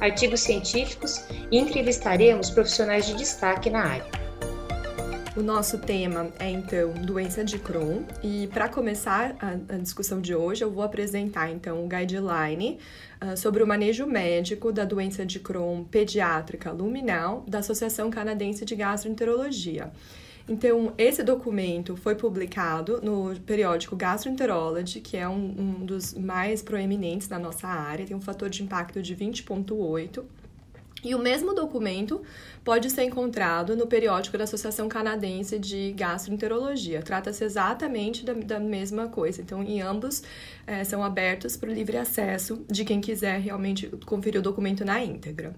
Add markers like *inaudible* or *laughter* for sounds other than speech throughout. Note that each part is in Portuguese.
artigos científicos e entrevistaremos profissionais de destaque na área. O nosso tema é então doença de Crohn e para começar a, a, discussão de hoje eu vou apresentar então o guideline uh, sobre o manejo médico da doença de Crohn pediátrica luminal da Associação Canadense de Gastroenterologia. Então, esse documento foi publicado no periódico Gastroenterology, que é um, um dos mais proeminentes da nossa área, tem um fator de impacto de 20,8. E o mesmo documento pode ser encontrado no periódico da Associação Canadense de Gastroenterologia. Trata-se exatamente da, da, mesma coisa. Então, em ambos é, são abertos para o livre acesso de quem quiser realmente conferir o documento na íntegra.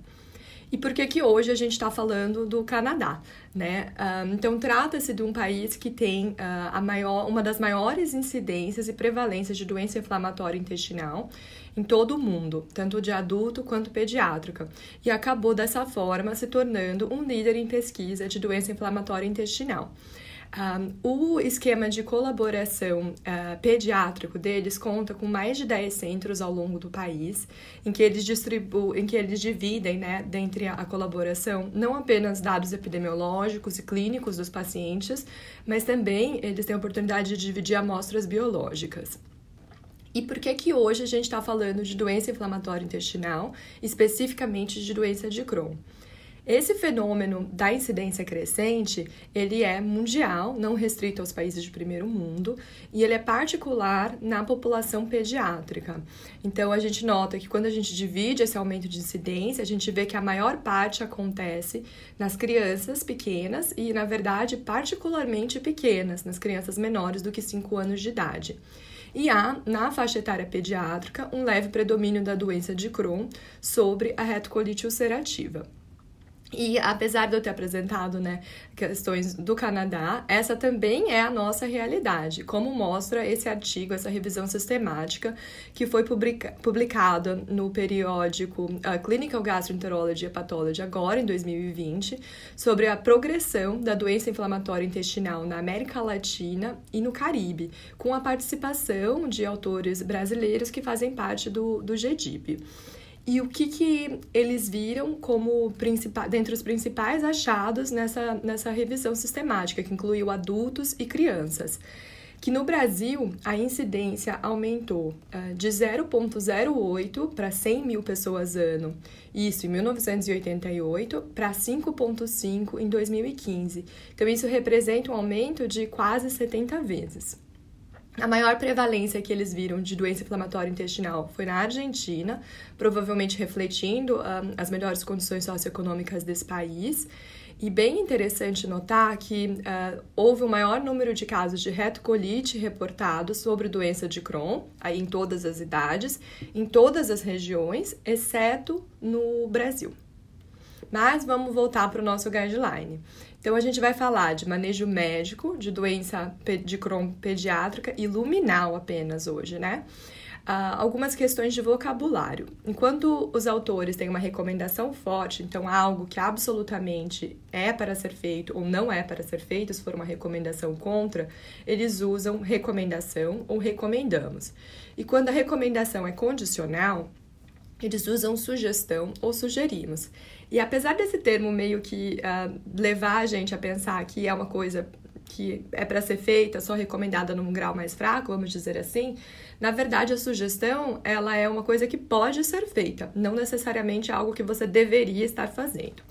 E por que que hoje a gente está falando do Canadá, né? Um, então trata-se de um país que tem uh, a maior, uma das maiores incidências e prevalências de doença inflamatória intestinal em todo o mundo, tanto de adulto quanto pediátrica, e acabou dessa forma se tornando um líder em pesquisa de doença inflamatória intestinal. Um, o esquema de colaboração uh, pediátrico deles conta com mais de 10 centros ao longo do país, em que eles distribuem, em que eles dividem, né, dentre a, colaboração, não apenas dados epidemiológicos e clínicos dos pacientes, mas também eles têm a oportunidade de dividir amostras biológicas. E por que que hoje a gente está falando de doença inflamatória intestinal, especificamente de doença de Crohn? Esse fenômeno da incidência crescente, ele é mundial, não restrito aos países de primeiro mundo, e ele é particular na população pediátrica. Então, a gente nota que quando a gente divide esse aumento de incidência, a gente vê que a maior parte acontece nas crianças pequenas e, na verdade, particularmente pequenas, nas crianças menores do que 5 anos de idade. E há, na faixa etária pediátrica, um leve predomínio da doença de Crohn sobre a retocolite ulcerativa. E apesar de eu ter apresentado né, questões do Canadá, essa também é a nossa realidade, como mostra esse artigo, essa revisão sistemática que foi publica publicada no periódico uh, Clinical Gastroenterology and Pathology, agora em 2020, sobre a progressão da doença inflamatória intestinal na América Latina e no Caribe, com a participação de autores brasileiros que fazem parte do, do GDIP. E o que, que eles viram como dentre os principais achados nessa, nessa revisão sistemática, que incluiu adultos e crianças? Que no Brasil a incidência aumentou uh, de 0,08 para 100 mil pessoas ano, isso em 1988, para 5,5 em 2015. Então, isso representa um aumento de quase 70 vezes. A maior prevalência que eles viram de doença inflamatória intestinal foi na Argentina, provavelmente refletindo um, as melhores condições socioeconômicas desse país. E bem interessante notar que uh, houve o maior número de casos de retocolite reportados sobre doença de Crohn, aí em todas as idades, em todas as regiões, exceto no Brasil. Mas vamos voltar para o nosso guideline. Então, a gente vai falar de manejo médico de doença de Crohn pediátrica e luminal apenas hoje, né? Uh, algumas questões de vocabulário. Enquanto os autores têm uma recomendação forte, então algo que absolutamente é para ser feito ou não é para ser feito, se for uma recomendação contra, eles usam recomendação ou recomendamos. E quando a recomendação é condicional, eles usam sugestão ou sugerimos. E apesar desse termo meio que uh, levar a gente a pensar que é uma coisa que é para ser feita, só recomendada num grau mais fraco, vamos dizer assim, na verdade a sugestão ela é uma coisa que pode ser feita, não necessariamente algo que você deveria estar fazendo.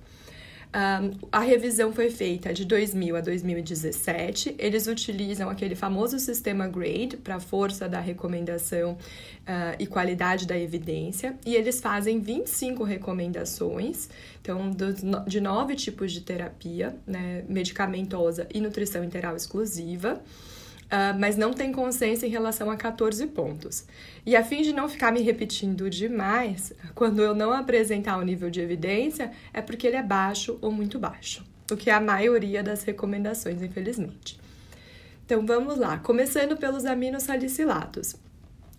A revisão foi feita de 2000 a 2017. Eles utilizam aquele famoso sistema GRADE para força da recomendação uh, e qualidade da evidência, e eles fazem 25 recomendações, então, de nove tipos de terapia, né, medicamentosa e nutrição interal exclusiva uh, mas não tem consenso em relação a 14 pontos. E a fim de não ficar me repetindo demais, quando eu não apresentar o nível de evidência, é porque ele é baixo ou muito baixo. o que é a maioria das recomendações, infelizmente. Então vamos lá, começando pelos aminosalicilatos.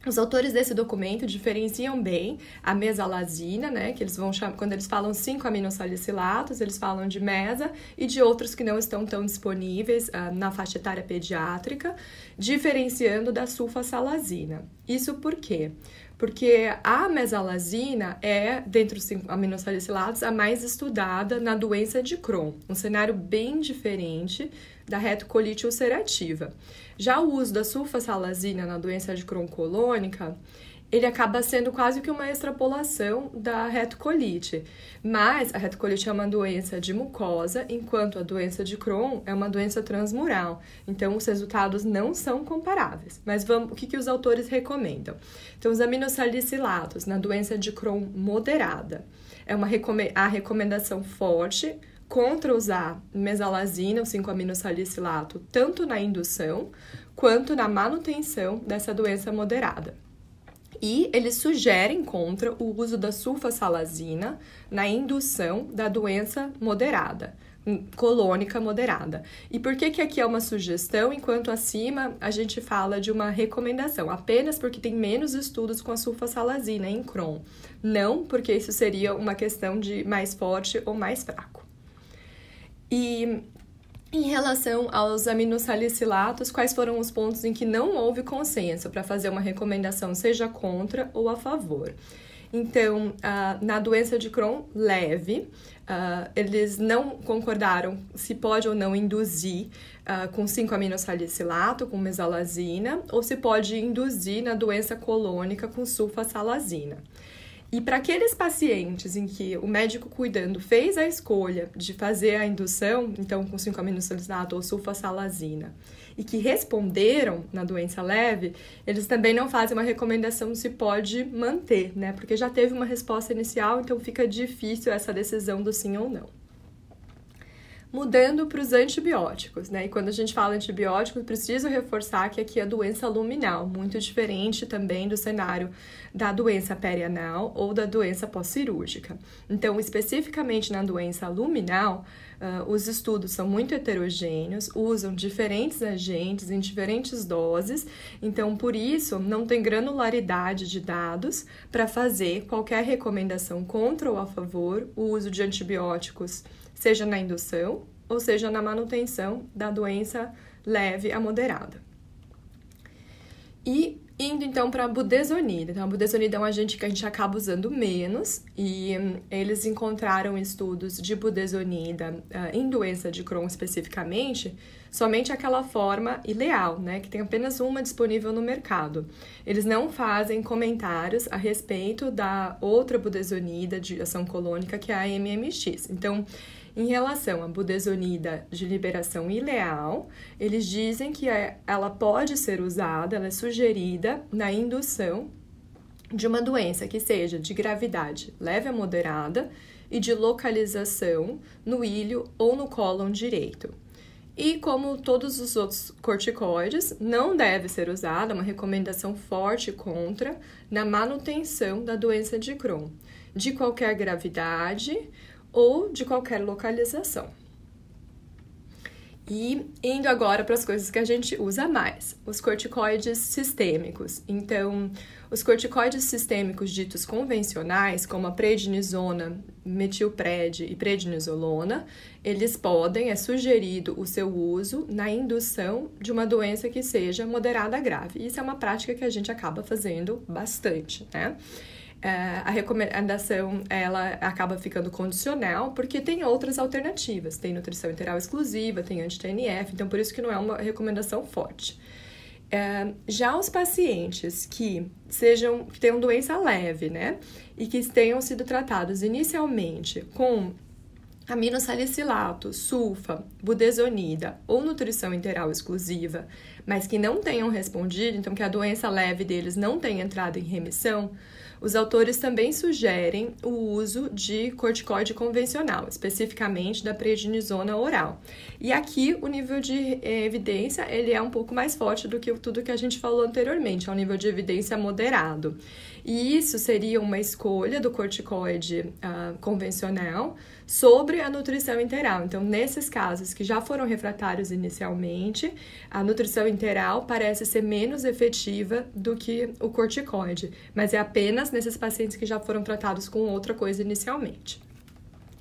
Os autores desse documento diferenciam bem a mesalazina, né, que eles vão chamar, quando eles falam cinco aminosalicilatos, eles falam de mesa e de outros que não estão tão disponíveis uh, na faixa etária pediátrica, diferenciando da sulfasalazina. Isso por quê? Porque a mesalazina é, dentre os cinco aminosalicilatos, a mais estudada na doença de Crohn, um cenário bem diferente da retocolite ulcerativa. Já o uso da sulfasalazina na doença de Crohn colônica, ele acaba sendo quase que uma extrapolação da retocolite. Mas a retocolite é uma doença de mucosa, enquanto a doença de Crohn é uma doença transmural. Então, os resultados não são comparáveis. Mas vamos, o que, que os autores recomendam? Então, os aminosalicilatos na doença de Crohn moderada é uma a recomendação forte contra usar mesalazina, o 5-aminosalicilato, tanto na indução quanto na manutenção dessa doença moderada. E eles sugerem contra o uso da sulfasalazina na indução da doença moderada, colônica moderada. E por que que aqui é uma sugestão, enquanto acima a gente fala de uma recomendação? Apenas porque tem menos estudos com a sulfasalazina em Crohn. Não porque isso seria uma questão de mais forte ou mais fraco. E em relação aos aminosalicilatos, quais foram os pontos em que não houve consenso para fazer uma recomendação, seja contra ou a favor? Então, uh, na doença de Crohn leve, uh, eles não concordaram se pode ou não induzir uh, com 5-aminosalicilato, com mesalazina, ou se pode induzir na doença colônica com sulfasalazina. E para aqueles pacientes em que o médico cuidando fez a escolha de fazer a indução, então com 5-aminosalicilato ou sulfasalazina, e que responderam na doença leve, eles também não fazem uma recomendação se pode manter, né? Porque já teve uma resposta inicial, então fica difícil essa decisão do sim ou não mudando para os antibióticos, né? E quando a gente fala antibióticos, preciso reforçar que aqui é a doença luminal, muito diferente também do cenário da doença perianal ou da doença pós-cirúrgica. Então, especificamente na doença luminal, uh, os estudos são muito heterogêneos, usam diferentes agentes em diferentes doses, então, por isso, não tem granularidade de dados para fazer qualquer recomendação contra ou a favor o uso de antibióticos seja na indução ou seja na manutenção da doença leve a moderada. E indo então para a budesonida. Então, a budesonida é um agente que a gente acaba usando menos e hum, eles encontraram estudos de budesonida uh, em doença de Crohn especificamente, somente aquela forma ileal, né, que tem apenas uma disponível no mercado. Eles não fazem comentários a respeito da outra budesonida de ação colônica que é a MMX. Então, em relação à budesonida de liberação ileal, eles dizem que é, ela pode ser usada, ela é sugerida na indução de uma doença que seja de gravidade leve a moderada e de localização no ilho ou no cólon direito. E como todos os outros corticoides, não deve ser usada, uma recomendação forte contra na manutenção da doença de Crohn, de qualquer gravidade ou de qualquer localização. E indo agora para as coisas que a gente usa mais, os corticoides sistêmicos. Então, os corticoides sistêmicos ditos convencionais, como a prednisona, metilpred e prednisolona, eles podem, é sugerido o seu uso na indução de uma doença que seja moderada a grave. Isso é uma prática que a gente acaba fazendo bastante, né? É, a recomendação ela acaba ficando condicional porque tem outras alternativas. Tem nutrição interal exclusiva, tem anti-TNF, então por isso que não é uma recomendação forte. É, já os pacientes que sejam que tenham doença leve, né, e que tenham sido tratados inicialmente com aminosalicilato, sulfa, budesonida ou nutrição interal exclusiva, mas que não tenham respondido, então que a doença leve deles não tenha entrado em remissão, os autores também sugerem o uso de corticoide convencional, especificamente da prednisona oral. E aqui o nível de eh, evidência ele é um pouco mais forte do que tudo que a gente falou anteriormente, é um nível de evidência moderado. E isso seria uma escolha do corticoide uh, convencional sobre a nutrição interal. Então, nesses casos que já foram refratários inicialmente, a nutrição interal parece ser menos efetiva do que o corticoide, mas é apenas nesses pacientes que já foram tratados com outra coisa inicialmente.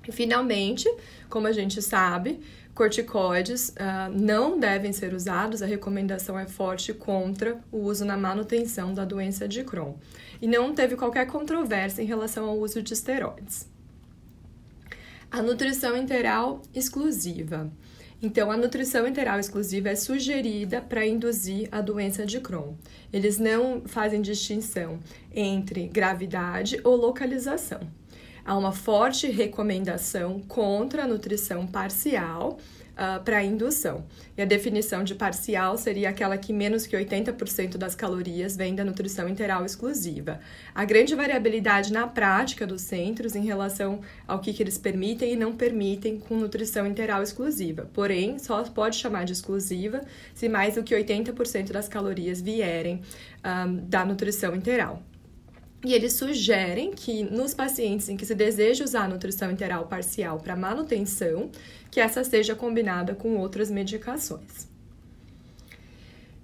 E, finalmente, como a gente sabe, corticoides uh, não devem ser usados, a recomendação é forte contra o uso na manutenção da doença de Crohn. E não teve qualquer controvérsia em relação ao uso de esteroides. A nutrição enteral exclusiva. Então, a nutrição enteral exclusiva é sugerida para induzir a doença de Crohn. Eles não fazem distinção entre gravidade ou localização. Há uma forte recomendação contra a nutrição parcial uh, ah, para indução. E a definição de parcial seria aquela que menos que 80% das calorias vem da nutrição interal exclusiva. A grande variabilidade na prática dos centros em relação ao que, que eles permitem e não permitem com nutrição interal exclusiva. Porém, só pode chamar de exclusiva se mais do que 80% das calorias vierem um, ah, da nutrição interal. E eles sugerem que nos pacientes em que se deseja usar a nutrição interal parcial para manutenção, que essa seja combinada com outras medicações.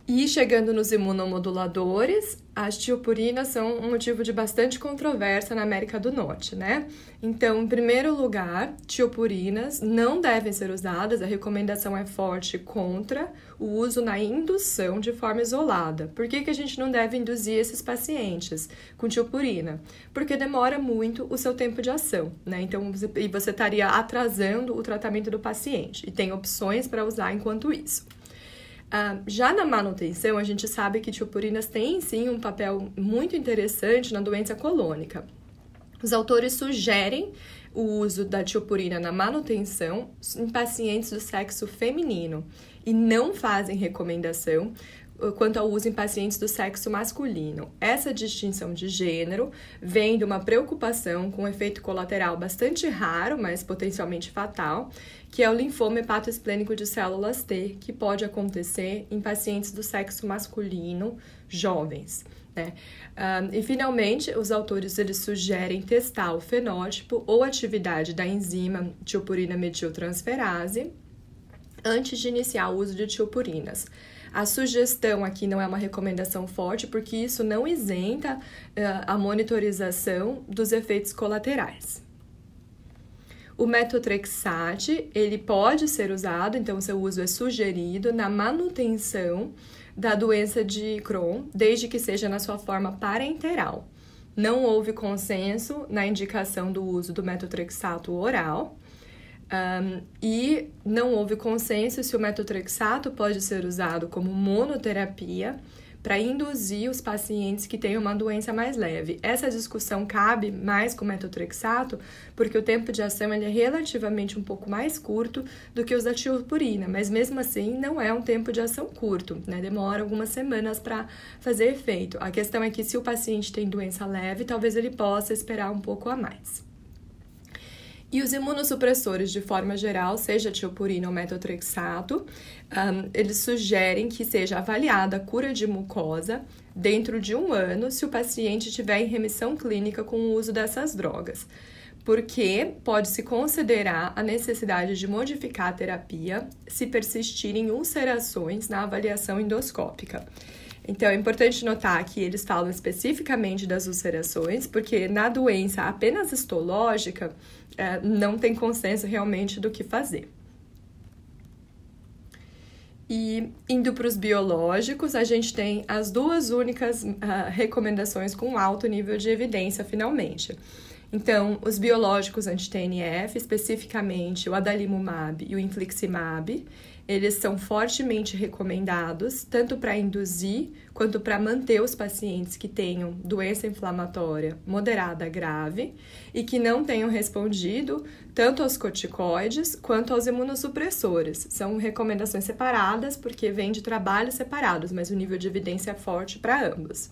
E chegando nos imunomoduladores, as tiopurinas são um motivo de bastante controvérsia na América do Norte, né? Então, em primeiro lugar, tiopurinas não devem ser usadas, a recomendação é forte contra o uso na indução de forma isolada. Por que, que a gente não deve induzir esses pacientes com tiopurina? Porque demora muito o seu tempo de ação, né? Então, você, e você estaria atrasando o tratamento do paciente, e tem opções para usar enquanto isso. Ah, já na manutenção, a gente sabe que tiopurinas têm sim um papel muito interessante na doença colônica. Os autores sugerem o uso da tiopurina na manutenção em pacientes do sexo feminino e não fazem recomendação quanto ao uso em pacientes do sexo masculino. Essa distinção de gênero vem de uma preocupação com um efeito colateral bastante raro, mas potencialmente fatal, que é o linfoma hepatoesplênico de células T, que pode acontecer em pacientes do sexo masculino jovens. Né? Um, e finalmente, os autores eles sugerem testar o fenótipo ou atividade da enzima tiopurina metiltransferase antes de iniciar o uso de tiopurinas. A sugestão aqui não é uma recomendação forte, porque isso não isenta uh, a monitorização dos efeitos colaterais. O metotrexate, ele pode ser usado, então seu uso é sugerido na manutenção da doença de Crohn, desde que seja na sua forma parenteral. Não houve consenso na indicação do uso do metotrexato oral, um, e não houve consenso se o metotrexato pode ser usado como monoterapia para induzir os pacientes que têm uma doença mais leve. Essa discussão cabe mais com o metotrexato, porque o tempo de ação ele é relativamente um pouco mais curto do que os da tiopurina, mas mesmo assim não é um tempo de ação curto, né? Demora algumas semanas para fazer efeito. A questão é que se o paciente tem doença leve, talvez ele possa esperar um pouco a mais. E os imunossupressores, de forma geral, seja tiopurina ou metotrexato, um, eles sugerem que seja avaliada a cura de mucosa dentro de um ano se o paciente estiver em remissão clínica com o uso dessas drogas porque pode-se considerar a necessidade de modificar a terapia se persistirem ulcerações na avaliação endoscópica. Então, é importante notar que eles falam especificamente das ulcerações, porque na doença apenas histológica, é, não tem consenso realmente do que fazer. E indo para os biológicos, a gente tem as duas únicas uh, recomendações com alto nível de evidência, finalmente. Então, os biológicos anti-TNF, especificamente o adalimumab e o infliximab, eles são fortemente recomendados, tanto para induzir quanto para manter os pacientes que tenham doença inflamatória moderada grave e que não tenham respondido tanto aos corticoides quanto aos imunossupressores. São recomendações separadas porque vêm de trabalhos separados, mas o nível de evidência é forte para ambos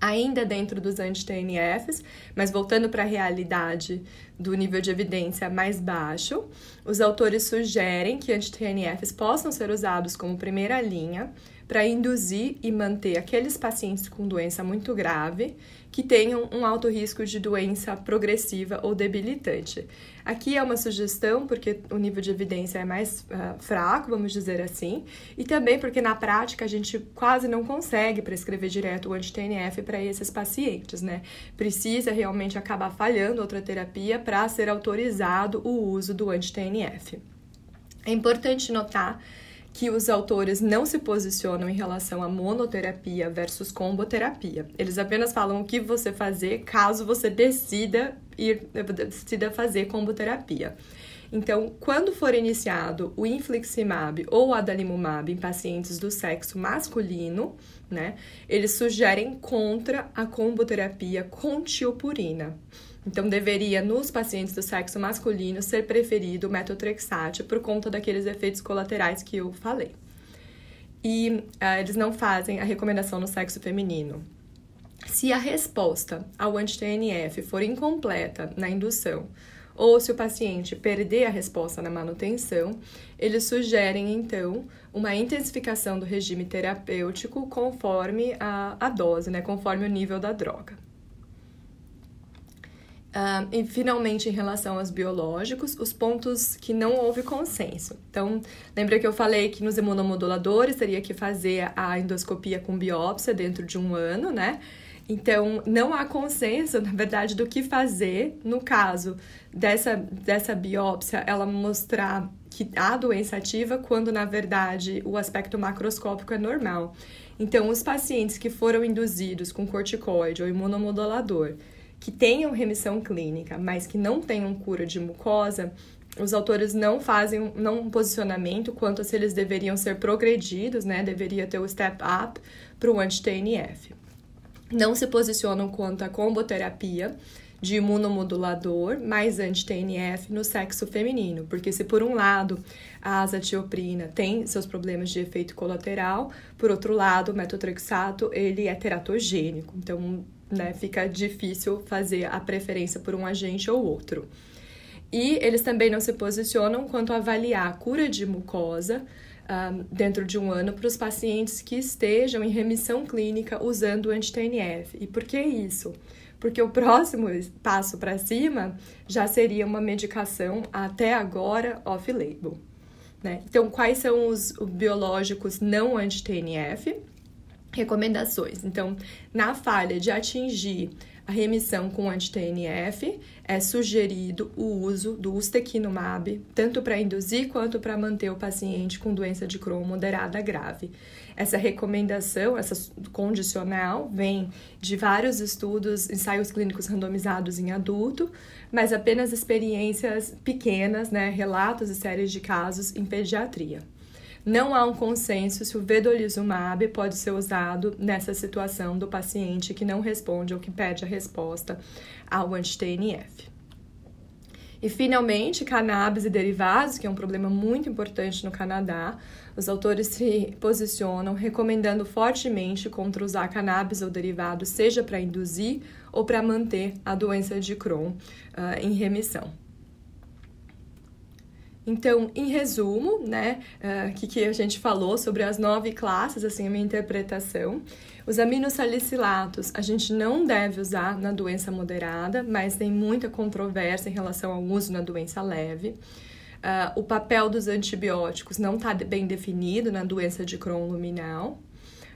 ainda dentro dos anti-TNFs, mas voltando para a realidade do nível de evidência mais baixo, os autores sugerem que anti-TNFs possam ser usados como primeira linha para induzir e manter aqueles pacientes com doença muito grave que tenham um alto risco de doença progressiva ou debilitante. Aqui é uma sugestão porque o nível de evidência é mais uh, fraco, vamos dizer assim, e também porque na prática a gente quase não consegue prescrever direto o anti-TNF para esses pacientes, né? Precisa realmente acabar falhando outra terapia para ser autorizado o uso do anti-TNF. É importante notar que os autores não se posicionam em relação a monoterapia versus comboterapia. Eles apenas falam o que você fazer caso você decida ir decida fazer comboterapia. Então, quando for iniciado o infliximab ou o adalimumab em pacientes do sexo masculino, né, eles sugerem contra a comboterapia com tiopurina. Então, deveria, nos pacientes do sexo masculino, ser preferido o metotrexate por conta daqueles efeitos colaterais que eu falei. E uh, eles não fazem a recomendação no sexo feminino. Se a resposta ao anti-TNF for incompleta na indução, ou se o paciente perder a resposta na manutenção, eles sugerem então uma intensificação do regime terapêutico conforme a, a dose, né, conforme o nível da droga. Uh, e finalmente, em relação aos biológicos, os pontos que não houve consenso. Então, lembra que eu falei que nos imunomoduladores teria que fazer a endoscopia com biópsia dentro de um ano, né? Então, não há consenso, *laughs* na verdade, do que fazer no caso dessa, dessa biópsia, ela mostrar que há doença ativa, quando na verdade o aspecto macroscópico é normal. Então, os pacientes que foram induzidos com corticoide ou imunomodulador que tenham remissão clínica, mas que não tenham cura de mucosa, os autores não fazem não um posicionamento quanto a se eles deveriam ser progredidos, né? Deveria ter o step up para o anti-TNF. Não se posicionam quanto à comboterapia de imunomodulador mais anti-TNF no sexo feminino, porque se por um lado a azatioprina tem seus problemas de efeito colateral, por outro lado o metotrexato ele é teratogênico, então né, fica difícil fazer a preferência por um agente ou outro. E eles também não se posicionam quanto a avaliar a cura de mucosa um, dentro de um ano para os pacientes que estejam em remissão clínica usando o anti-TNF. E por que isso? Porque o próximo passo para cima já seria uma medicação até agora off-label. Né? Então, quais são os biológicos não anti-TNF? Recomendações. Então, na falha de atingir a remissão com anti-TNF, é sugerido o uso do ustekinumab, tanto para induzir quanto para manter o paciente com doença de Crohn moderada grave. Essa recomendação, essa condicional, vem de vários estudos, ensaios clínicos randomizados em adulto, mas apenas experiências pequenas, né, relatos e séries de casos em pediatria. Não há um consenso se o vedolizumab pode ser usado nessa situação do paciente que não responde ou que pede a resposta ao anti-TNF. E finalmente, cannabis e derivados, que é um problema muito importante no Canadá. Os autores se posicionam recomendando fortemente contra usar cannabis ou derivados, seja para induzir ou para manter a doença de Crohn uh, em remissão. Então, em resumo, né, uh, que, que a gente falou sobre as nove classes, assim, a minha interpretação. Os aminosalicilatos a gente não deve usar na doença moderada, mas tem muita controvérsia em relação ao uso na doença leve. Uh, o papel dos antibióticos não está bem definido na doença de Crohn luminal.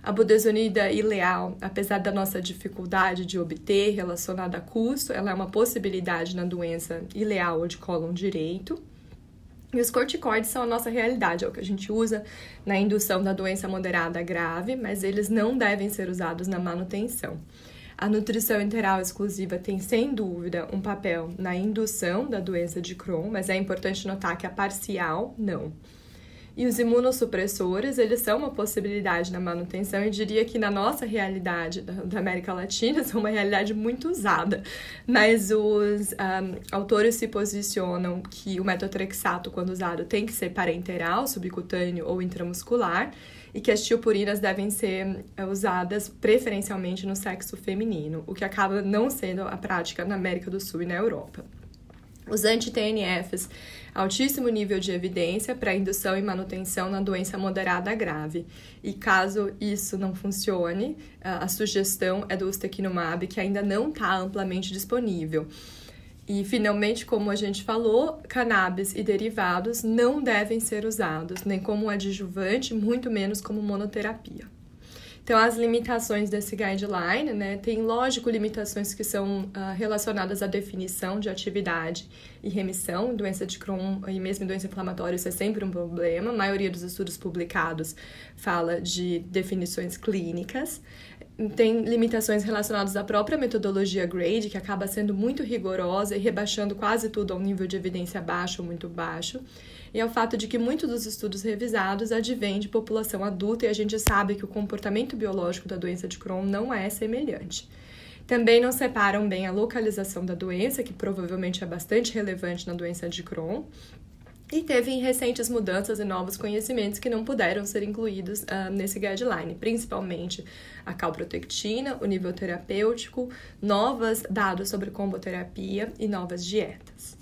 A budesonida ileal, apesar da nossa dificuldade de obter relacionada a custo, ela é uma possibilidade na doença ileal ou de cólon direito. E os corticoides são a nossa realidade, é o que a gente usa na indução da doença moderada grave, mas eles não devem ser usados na manutenção. A nutrição enteral exclusiva tem, sem dúvida, um papel na indução da doença de Crohn, mas é importante notar que a parcial não. E os imunossupressores, eles são uma possibilidade na manutenção. Eu diria que na nossa realidade da América Latina *laughs* são uma realidade muito usada. Mas os um, autores se posicionam que o metotrexato, quando usado, tem que ser parenteral, subcutâneo ou intramuscular e que as tiopurinas devem ser eh, usadas preferencialmente no sexo feminino, o que acaba não sendo a prática na América do Sul e na Europa. Os anti-TNFs, altíssimo nível de evidência para indução e manutenção na doença moderada grave. E caso isso não funcione, a sugestão é do ustekinumab, que ainda não está amplamente disponível. E, finalmente, como a gente falou, cannabis e derivados não devem ser usados, nem como adjuvante, muito menos como monoterapia. Então, as limitações desse guideline, né, tem, lógico, limitações que são uh, relacionadas à definição de atividade e remissão. Doença de Crohn e mesmo doença inflamatória, isso é sempre um problema. A maioria dos estudos publicados fala de definições clínicas. Tem limitações relacionadas à própria metodologia GRADE, que acaba sendo muito rigorosa e rebaixando quase tudo a um nível de evidência baixo ou muito baixo e ao fato de que muitos dos estudos revisados advêm de população adulta e a gente sabe que o comportamento biológico da doença de Crohn não é semelhante. Também não separam bem a localização da doença, que provavelmente é bastante relevante na doença de Crohn, e teve recentes mudanças e novos conhecimentos que não puderam ser incluídos uh, nesse guideline, principalmente a calprotectina, o nível terapêutico, novos dados sobre comboterapia e novas dietas.